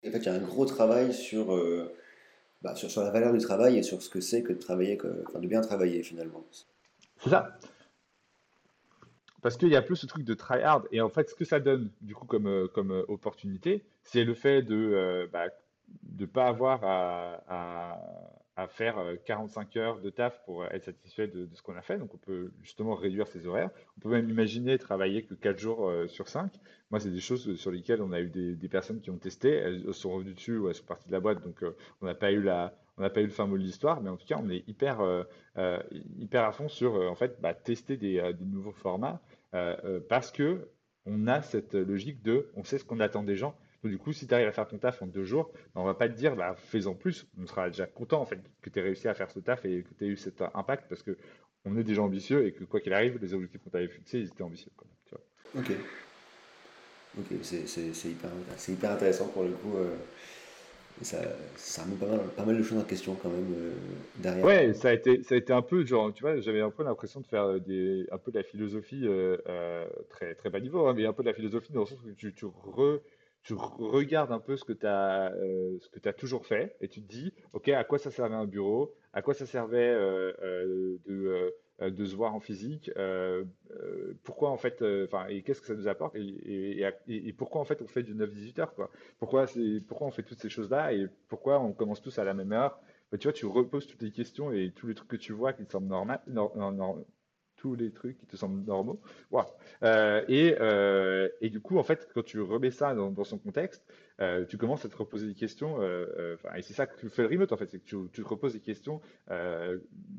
En fait, il y a un gros travail sur bah, sur, sur, la valeur du travail et sur ce que c'est que de travailler, enfin, de bien travailler finalement. C'est ça. Parce qu'il y a plus ce truc de try hard. Et en fait, ce que ça donne, du coup, comme, euh, comme euh, opportunité, c'est le fait de ne euh, bah, pas avoir à faire 45 euh, heures de taf pour être satisfait de, ce qu'on a fait. Donc, on peut justement réduire ses horaires. On peut même imaginer travailler que 4 jours euh, sur 5. Moi, c'est des choses sur lesquelles on a eu des, personnes qui ont testé. Elles sont revenues dessus ou elles sont parties de la boîte. Donc, euh, on n'a pas eu la, on n'a pas eu le fin mot de l'histoire, mais en tout cas, on est hyper, hyper à fond sur en fait bah, tester des, des nouveaux formats parce que on a cette logique de, on sait ce qu'on attend des gens. Donc, du coup, si tu arrives à faire ton taf en deux jours, ben, on va pas te dire, bah, fais-en plus. On sera déjà content, en fait, que tu aies réussi à faire ce taf et que tu aies eu cet impact parce que on est gens ambitieux et que quoi qu'il arrive, les objectifs qu'on t'avait fixés, ils étaient ambitieux. Ok. Ok, c'est hyper, hyper, intéressant pour le coup. Euh, ça, ça remet pas mal, pas mal de choses en question quand même euh, derrière. Ouais, ça a, été, ça a été un peu genre, tu vois, j'avais un peu l'impression de faire des, un peu de la philosophie, euh, très, très bas niveau, hein, mais un peu de la philosophie dans le sens où tu, tu, tu regardes un peu ce que tu as, as toujours fait et tu te dis, OK, à quoi ça servait un bureau? À quoi ça servait de euh, de se voir en physique? Euh, euh, pourquoi en fait, enfin, et qu'est-ce que ça nous apporte? Et, et, pourquoi en fait on fait du 9-18 heures quoi? Pourquoi pourquoi on fait toutes ces choses-là et pourquoi on commence tous à la même heure? Bah, Tu vois, tu reposes toutes les questions et tous les trucs que tu vois qui te semblent normal, tous les trucs qui te semblent normaux. Euh, et, euh, et, du coup, en fait, quand tu remets ça dans, son contexte, euh, tu commences à te reposer des questions. Et c'est ça que fait le remote, en fait, c'est que tu, te reposes des questions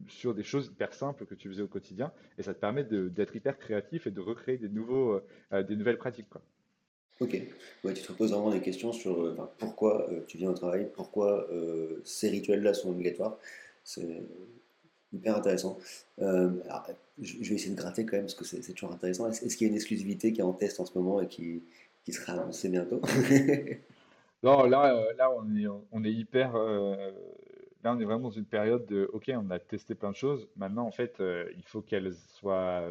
sur des choses hyper simples que tu faisais au quotidien. Et ça te permet d'être hyper créatif et de recréer des, nouveaux, des nouvelles pratiques. Ok, ouais, tu te reposes vraiment des questions sur pourquoi tu viens au travail, pourquoi ces rituels-là sont obligatoires. Hyper intéressant. Euh, je vais essayer de gratter quand même parce que c'est toujours intéressant. Est-ce qu'il y a une exclusivité qui est en test en ce moment et qui, qui sera annoncée bientôt Non, là, euh, là on, est, on est hyper. Euh, là, on est vraiment dans une période de OK, on a testé plein de choses. Maintenant, en fait, il faut qu'elles soient.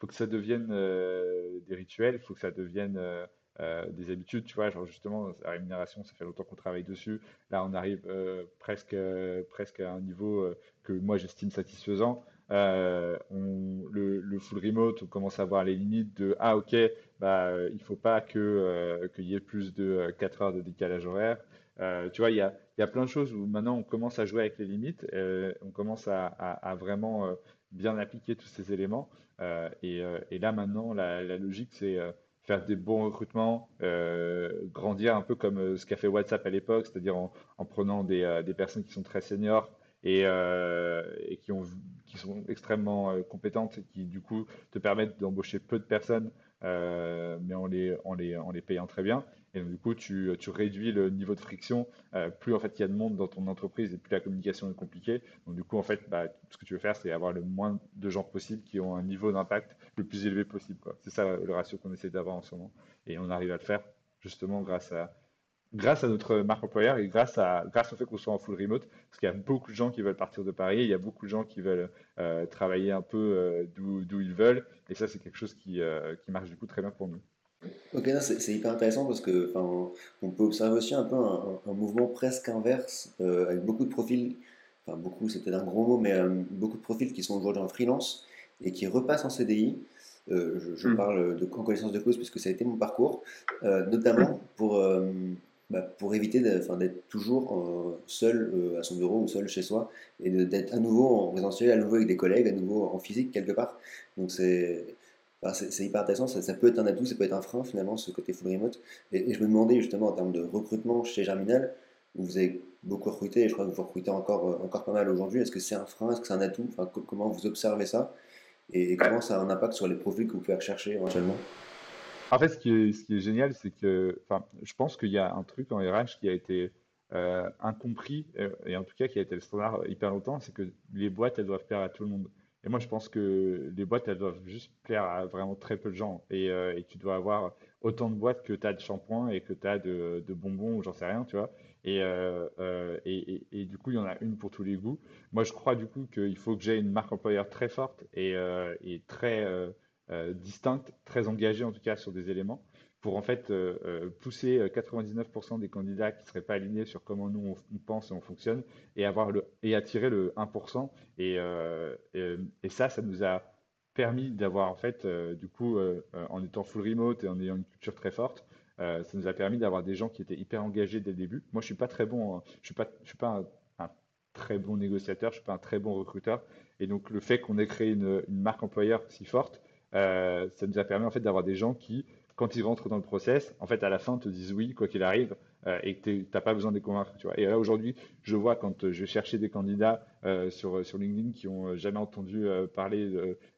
Faut que ça devienne des rituels, il faut que ça devienne. Des habitudes, tu vois, genre justement, la rémunération, ça fait longtemps qu'on travaille dessus. Là, on arrive presque, presque à un niveau que moi j'estime satisfaisant. Euh, le, full remote, on commence à voir les limites de ah ok, bah il faut pas que euh, qu'il y ait plus de 4 heures de décalage horaire. Euh, tu vois, il y a, y a plein de choses où maintenant on commence à jouer avec les limites, on commence à, vraiment bien appliquer tous ces éléments. Et, là maintenant, la logique c'est faire des bons recrutements, grandir un peu comme ce qu'a fait WhatsApp à l'époque, c'est-à-dire en, en, prenant des, des personnes qui sont très seniors et, euh, et qui, ont, qui, sont extrêmement euh, compétentes et qui du coup te permettent d'embaucher peu de personnes, euh, mais en les, en, les, en les payant très bien. Et donc, du coup, tu, réduis le niveau de friction. plus en fait il y a de monde dans ton entreprise et plus la communication est compliquée. Donc du coup, en fait, bah, ce que tu veux faire, c'est avoir le moins de gens possible qui ont un niveau d'impact le plus élevé possible. C'est ça le ratio qu'on essaie d'avoir en ce moment. Et on arrive à le faire justement grâce à, grâce à notre marque employeur et grâce, à, grâce au fait qu'on soit en full remote, parce qu'il y a beaucoup de gens qui veulent partir de Paris, il y a beaucoup de gens qui veulent euh, travailler un peu euh, d'où ils veulent, et ça c'est quelque chose qui, euh, qui, marche du coup très bien pour nous. Ok, c'est hyper intéressant parce que on peut observer aussi un peu un, mouvement presque inverse avec beaucoup de profils, enfin beaucoup c'est peut-être un gros mot, mais beaucoup de profils qui sont aujourd'hui en freelance et qui repassent en CDI. je, hmm. parle de, en connaissance de cause puisque ça a été mon parcours, notamment pour bah, pour éviter d'être toujours euh, seul euh, à son bureau ou seul chez soi et d'être à nouveau en présentiel, à nouveau avec des collègues, à nouveau en physique quelque part. Donc c'est c'est hyper intéressant, ça, peut être un atout, ça peut être un frein finalement, ce côté full remote. Et, je me demandais justement en termes de recrutement chez Germinal, où vous avez beaucoup recruté, et je crois que vous recrutez encore, euh, encore pas mal aujourd'hui, est-ce que c'est un frein, est-ce que c'est un atout? Enfin, Comment vous observez ça? Et, comment ça a un impact sur les profils que vous pouvez rechercher éventuellement? En fait, ce qui est, ce qui est génial, c'est que, je pense qu'il y a un truc en RH qui a été euh, incompris, et en tout cas qui a été le standard hyper longtemps, c'est que les boîtes, elles doivent plaire à tout le monde. Et moi, je pense que les boîtes, elles doivent juste plaire à vraiment très peu de gens. Et, euh, tu dois avoir autant de boîtes que tu as de shampoings et que tu as de, bonbons ou j'en sais rien, tu vois. Et, et, et, du coup, il y en a une pour tous les goûts. Moi, je crois du coup qu'il faut que j'ai une marque employeur très forte et, très euh, distincte, très engagée en tout cas sur des éléments, pour en fait euh, euh, pousser 99% des candidats qui ne seraient pas alignés sur comment nous on, pense et on fonctionne, et, avoir le, et attirer le 1%. Et, et, ça, ça nous a permis d'avoir en fait, du coup, en étant full remote et en ayant une culture très forte, ça nous a permis d'avoir des gens qui étaient hyper engagés dès le début. Moi, je suis pas très bon, je suis pas, je suis pas un, très bon négociateur, je suis pas un très bon recruteur. Et donc, le fait qu'on ait créé une, une marque employeur si forte, euh, ça nous a permis en fait d'avoir des gens qui, quand ils rentrent dans le process, en fait à la fin te disent oui, quoi qu'il arrive, et que tu n'as pas besoin de les convaincre. Tu vois. Et là, aujourd'hui, je vois quand je cherchais des candidats sur, sur LinkedIn qui ont jamais entendu parler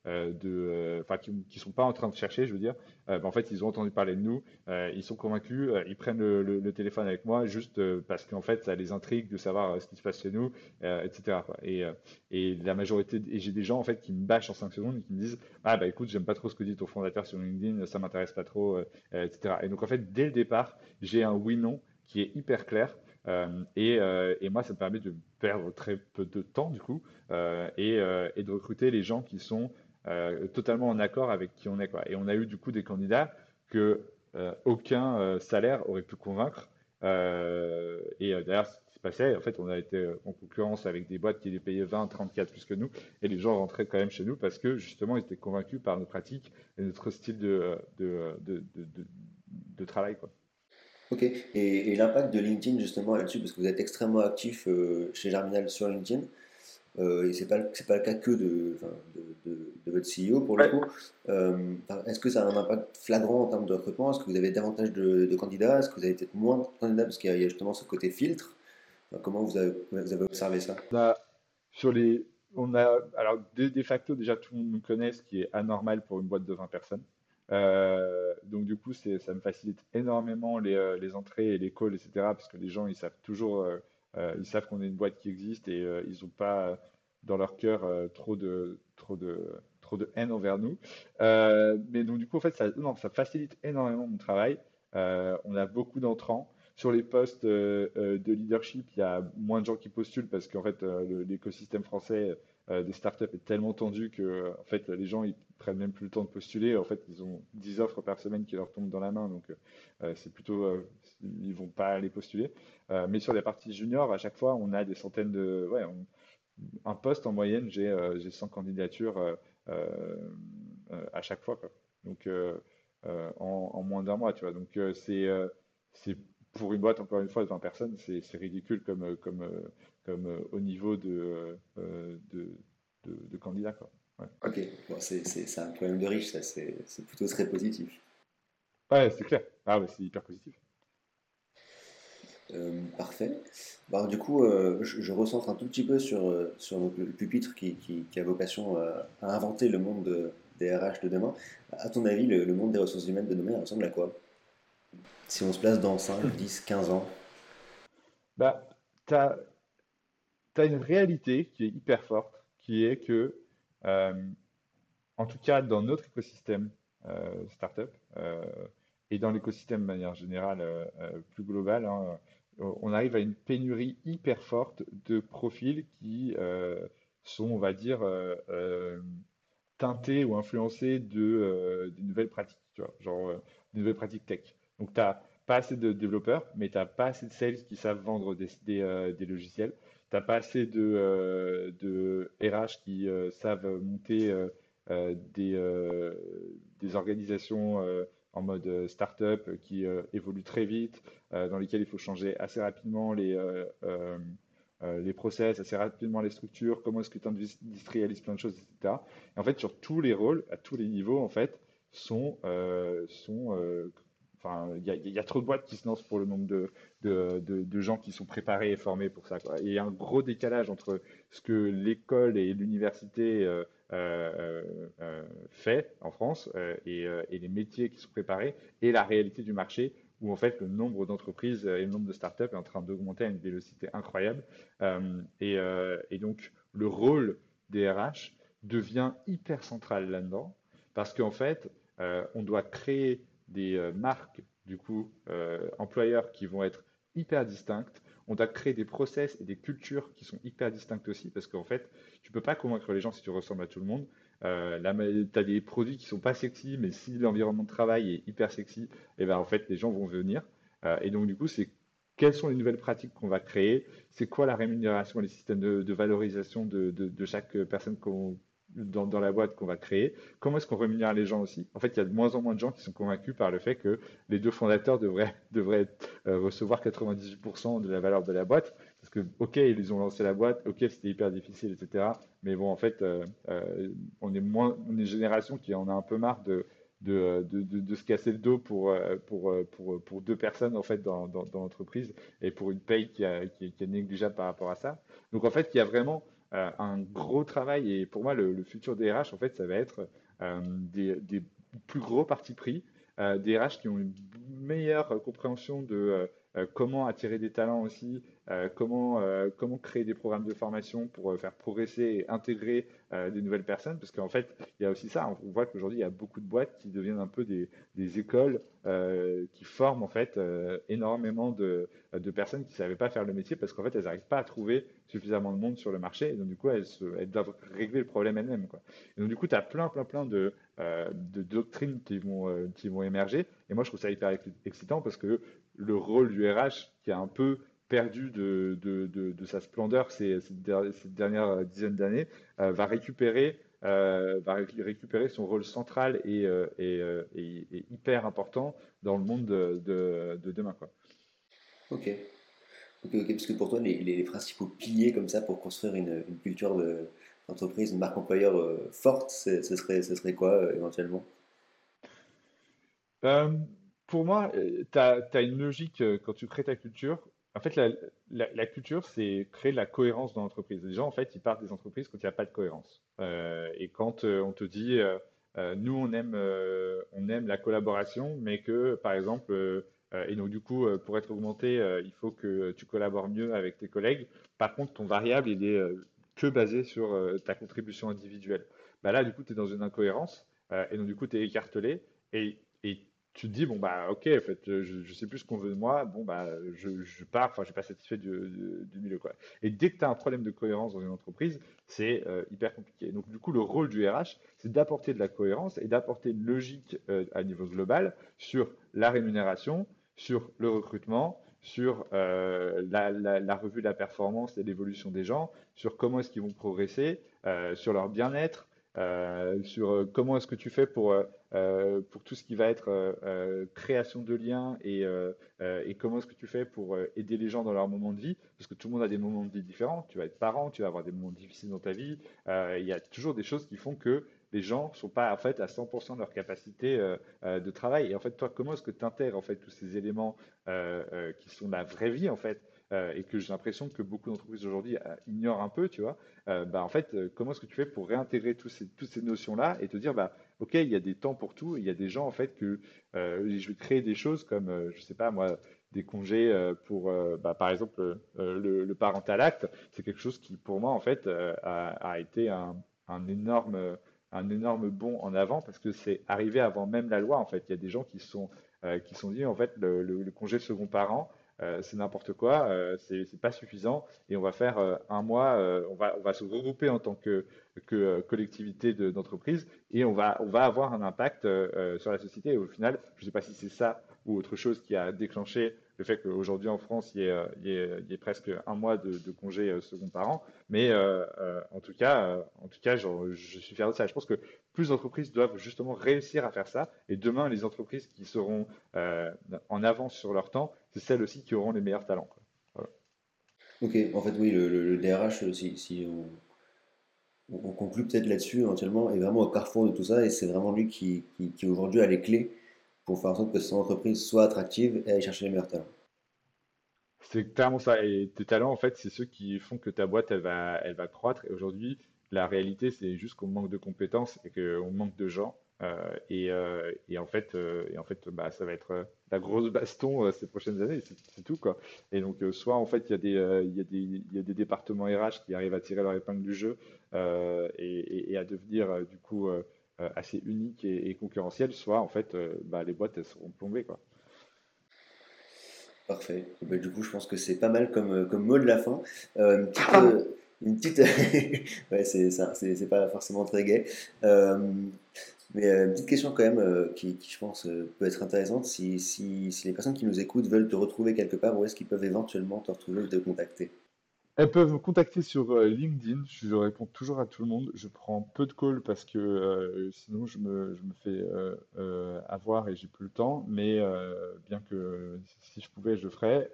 de, enfin, qui, ne sont pas en train de chercher, je veux dire, ben, en fait, ils ont entendu parler de nous, ils sont convaincus, ils prennent le, téléphone avec moi juste parce qu'en fait, ça les intrigue de savoir ce qui se passe chez nous, etc. Et, la majorité, j'ai des gens en fait qui me bâchent en 5 secondes et qui me disent, ah bah écoute, j'aime pas trop ce que dit ton fondateur sur LinkedIn, ça m'intéresse pas trop, etc. Et donc en fait, dès le départ, j'ai un oui/non qui est hyper clair. Euh, et, euh, et, moi, ça me permet de perdre très peu de temps, du coup, euh, et, de recruter les gens qui sont totalement en accord avec qui on est. Et on a eu, du coup, des candidats que aucun salaire aurait pu convaincre. et d'ailleurs, ce qui se passait, en fait, on a été en concurrence avec des boîtes qui les payaient 20, 34 plus que nous, et les gens rentraient quand même chez nous parce que, justement, ils étaient convaincus par nos pratiques et notre style de, de travail. Quoi. Ok, et, l'impact de LinkedIn justement là-dessus, parce que vous êtes extrêmement actif euh, chez Germinal sur LinkedIn, euh, et c'est pas pas le cas que de, de, votre CEO pour le coup. Euh, est-ce que ça a un impact flagrant en termes de recrutement? Est-ce que vous avez davantage de, candidats? Est-ce que vous avez peut-être moins de candidats? Parce qu'il y, a justement ce côté filtre. Comment vous avez, vous avez, observé ça? Sur les, on a alors de, de, facto déjà tout le monde nous connaît, ce qui est anormal pour une boîte de 20 personnes. Euh, donc du coup, ça me facilite énormément les, euh, entrées et les calls, etc. Parce que les gens, ils savent toujours, euh, ils savent qu'on est une boîte qui existe et ils n'ont pas dans leur cœur trop de trop de trop de haine envers nous. mais donc du coup, en fait, ça, non, ça facilite énormément mon travail. on a beaucoup d'entrants. Sur les postes de leadership, il y a moins de gens qui postulent parce qu'en fait, l'écosystème français euh, des startups est tellement tendu que en fait, les gens ils prennent même plus le temps de postuler. En fait, ils ont 10 offres par semaine qui leur tombent dans la main, donc euh, c'est plutôt euh, ils vont pas aller postuler. mais sur les parties juniors, à chaque fois, on a des centaines de ouais, un poste en moyenne, j'ai 100 candidatures à chaque fois, quoi. donc en, moins d'un mois, tu vois. Donc c'est pour une boîte, encore une fois, de 20 personnes, c'est ridicule comme, comme, comme euh, au niveau de, euh, de, de, candidats. Quoi. Ok, bon, c'est un problème de riche, ça, c'est plutôt très positif. Ouais, c'est clair. Ah, c'est hyper positif. Euh, parfait. Bah, du coup, je, je, recentre un tout petit peu sur, sur le pupitre qui, qui, qui a vocation à, inventer le monde des RH de demain. À ton avis, le, le, monde des ressources humaines de demain ressemble à quoi? Si on se place dans 5, 10, 15 ans bah, tu as, une réalité qui est hyper forte, qui est que, euh, en tout cas dans notre écosystème euh, startup euh, et dans l'écosystème de manière générale plus globale, hein, on arrive à une pénurie hyper forte de profils qui sont, on va dire, teintés ou influencés de, nouvelles pratiques, tu vois, genre de nouvelles pratiques tech. Donc, tu n'as pas assez de développeurs, mais tu n'as pas assez de sales qui savent vendre des, des logiciels tu pas assez de, euh, RH qui euh, savent monter euh, des, organisations en mode startup qui évoluent très vite, dans lesquelles il faut changer assez rapidement les, process, assez rapidement les structures, comment est-ce que tu industrialises plein de choses, etc. Et en fait, sur tous les rôles, à tous les niveaux, en fait, sont il y, a trop de boîtes qui se lancent pour le nombre de, gens qui sont préparés et formés pour ça. il y a un gros décalage entre ce que l'école et l'université euh, euh, euh, fait en France et, les métiers qui sont préparés et la réalité du marché où en fait le nombre d'entreprises et le nombre de startups est en train d'augmenter à une vélocité incroyable. Et, et, donc le rôle des RH devient hyper central là-dedans parce qu'en fait on doit créer des marques du coup employeurs qui vont être hyper distinctes. On doit créer des process et des cultures qui sont hyper distinctes aussi, parce qu'en fait, tu peux pas convaincre les gens si tu ressembles à tout le monde. Euh, tu as des produits qui sont pas sexy, mais si l'environnement de travail est hyper sexy, et eh ben en fait, les gens vont venir. Euh, et donc, du coup, c'est quelles sont les nouvelles pratiques qu'on va créer, c'est quoi la rémunération, les systèmes de, valorisation de, de, chaque personne qu'on dans, la boîte qu'on va créer. Comment est-ce qu'on rémunère les gens aussi? En fait, il y a de moins en moins de gens qui sont convaincus par le fait que les deux fondateurs devraient, euh, recevoir 98% de la valeur de la boîte. Parce que, OK, ils ont lancé la boîte, OK, c'était hyper difficile, etc. Mais bon, en fait, euh, euh, on est une génération qui en a un peu marre de se casser le dos pour, deux personnes en fait dans, l'entreprise et pour une paye qui, est négligeable par rapport à ça. Donc en fait, il y a vraiment un gros travail. Et pour moi, le, futur des RH, en fait, ça va être des, des, plus gros partis pris, des RH qui ont une meilleure compréhension de euh, comment attirer des talents aussi, euh, comment, euh, comment créer des programmes de formation pour faire progresser et intégrer des nouvelles personnes. Parce qu'en fait, il y a aussi ça. On voit qu'aujourd'hui, il y a beaucoup de boîtes qui deviennent un peu des, écoles qui forment en fait énormément de, personnes qui ne savaient pas faire le métier parce qu'en fait, elles n'arrivent pas à trouver suffisamment de monde sur le marché. Et donc, du coup, elles, doivent régler le problème elles-mêmes. Et donc, du coup, tu as plein, plein, plein de, de doctrines qui vont, qui vont émerger. Et moi, je trouve ça hyper excitant parce que le rôle du RH qui a un peu perdu de, de, de, sa splendeur ces, ces, dernières dizaines d'années, euh, va, récupérer, euh, va récupérer son rôle central et, euh, et, et, hyper important dans le monde de, demain. Quoi. Ok. ok, ok, parce que pour toi, les, les, principaux piliers comme ça pour construire une, une culture d'entreprise, une marque employeur forte, ce serait, ce serait quoi éventuellement? Pour moi, tu as, une logique quand tu crées ta culture. En fait, la, culture, c'est créer la cohérence dans l'entreprise. Les gens, en fait, ils partent des entreprises quand il n'y a pas de cohérence. Euh, et quand euh, on te dit, nous, on aime, on aime la collaboration, mais que, par exemple, et donc du coup, pour être augmenté, il faut que tu collabores mieux avec tes collègues. Par contre, ton variable, il est que basé sur ta contribution individuelle. Bah là, du coup, tu es dans une incohérence, et donc du coup, tu es écartelé. Et, et tu te dis, bon, bah, ok, en fait, je, ne sais plus ce qu'on veut de moi, bon, bah, je, je pars, enfin, je suis pas satisfait du, milieu, quoi. Et dès que tu as un problème de cohérence dans une entreprise, c'est euh, hyper compliqué. Donc, du coup, le rôle du RH, c'est d'apporter de la cohérence et d'apporter une logique euh, à niveau global sur la rémunération, sur le recrutement, sur euh, la, revue de la performance et l'évolution des gens, sur comment est-ce qu'ils vont progresser, sur leur bien-être, euh, sur euh, comment est-ce que tu fais pour, euh, pour tout ce qui va être création de liens et, et comment est-ce que tu fais pour aider les gens dans leur moment de vie, parce que tout le monde a des moments de vie différents. Tu vas être parent, tu vas avoir des moments difficiles dans ta vie. Il y a toujours des choses qui font que les gens sont pas en fait à 100% de leur capacité de travail. Et en fait, toi, comment est-ce que tu intègres en fait tous ces éléments qui sont la vraie vie en fait euh, et que j'ai l'impression que beaucoup d'entreprises aujourd'hui euh, ignorent un peu, tu vois, euh, bah, en fait, comment est-ce que tu fais pour réintégrer ces, toutes ces notions-là et te dire, bah, OK, il y a des temps pour tout, il y a des gens, en fait, que je vais créer des choses comme, je sais pas, moi, des congés pour, bah, par exemple, le, parental act, c'est quelque chose qui, pour moi, en fait, a, été un, un énorme un énorme bond en avant parce que c'est arrivé avant même la loi en fait. Il y a des gens qui sont qui sont dit en fait le congé second parent euh, c'est n'importe quoi, euh, c'est pas suffisant et on va faire euh, un mois, on, va, on va se regrouper en tant que, que collectivité d'entreprise et on va, on va avoir un impact sur la société. Et au final, je ne sais pas si c'est ça ou autre chose qui a déclenché le fait qu'aujourd'hui en France, il y, ait, ait, presque un mois de, congé second par an. Mais en tout cas, en tout cas je, suis fier de ça. Je pense que plus d'entreprises doivent justement réussir à faire ça. Et demain, les entreprises qui seront euh, en avance sur leur temps, c'est celles aussi qui auront les meilleurs talents. Ok, en fait, oui, le, DRH, si, on, conclut peut-être là-dessus éventuellement, est vraiment au carrefour de tout ça et c'est vraiment lui qui, qui, aujourd'hui a les clés pour faire en sorte que son entreprise soit attractive et aller chercher les meilleurs talents. C'est clairement ça. Et tes talents, en fait, c'est ceux qui font que ta boîte, elle va, elle va croître. Et aujourd'hui, la réalité, c'est juste qu'on manque de compétences et qu'on manque de gens. Euh, et, euh, et, en fait, euh, et en fait bah, ça va être la grosse baston ces prochaines années, c'est tout. Quoi. Et donc, soit en fait, il y, a des, y y a des départements RH qui arrivent à tirer leur épingle du jeu et, à devenir du coup assez uniques et, et, concurrentiels, soit en fait, bah, les boîtes elles seront plombées. Quoi. Parfait. Bah, du coup, je pense que c'est pas mal comme, comme mot de la fin. petite, une petite. ouais, c'est, c'est, pas forcément très gai. Euh, mais euh, une petite question quand même euh, qui, qui, je pense, peut être intéressante. Si, si, si, les personnes qui nous écoutent veulent te retrouver quelque part, où est-ce qu'ils peuvent éventuellement te retrouver ou te contacter? Elles peuvent me contacter sur euh, LinkedIn. Je réponds toujours à tout le monde. Je prends peu de calls parce que euh, sinon je me, je me fais euh, avoir et j'ai plus le temps. Mais bien que si je pouvais, je le ferais.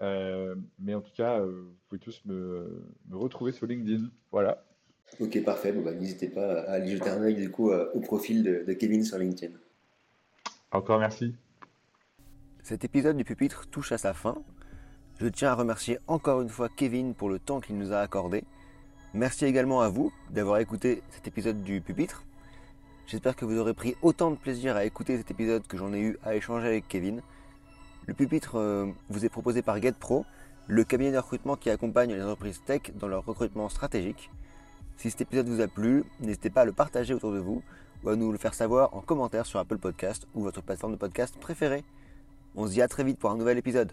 mais en tout cas, vous pouvez tous me, me retrouver sur LinkedIn. Voilà. Ok, parfait. Bon, bah, N'hésitez pas à aller jeter un œil du coup au profil de, de Kevin sur LinkedIn. Encore merci. Cet épisode du pupitre touche à sa fin. Je tiens à remercier encore une fois Kevin pour le temps qu'il nous a accordé. Merci également à vous d'avoir écouté cet épisode du pupitre. J'espère que vous aurez pris autant de plaisir à écouter cet épisode que j'en ai eu à échanger avec Kevin. Le pupitre euh, vous est proposé par GetPro, le cabinet de recrutement qui accompagne les entreprises tech dans leur recrutement stratégique. Si cet épisode vous a plu, n'hésitez pas à le partager autour de vous ou à nous le faire savoir en commentaire sur Apple Podcast ou votre plateforme de podcast préférée. On se dit à très vite pour un nouvel épisode.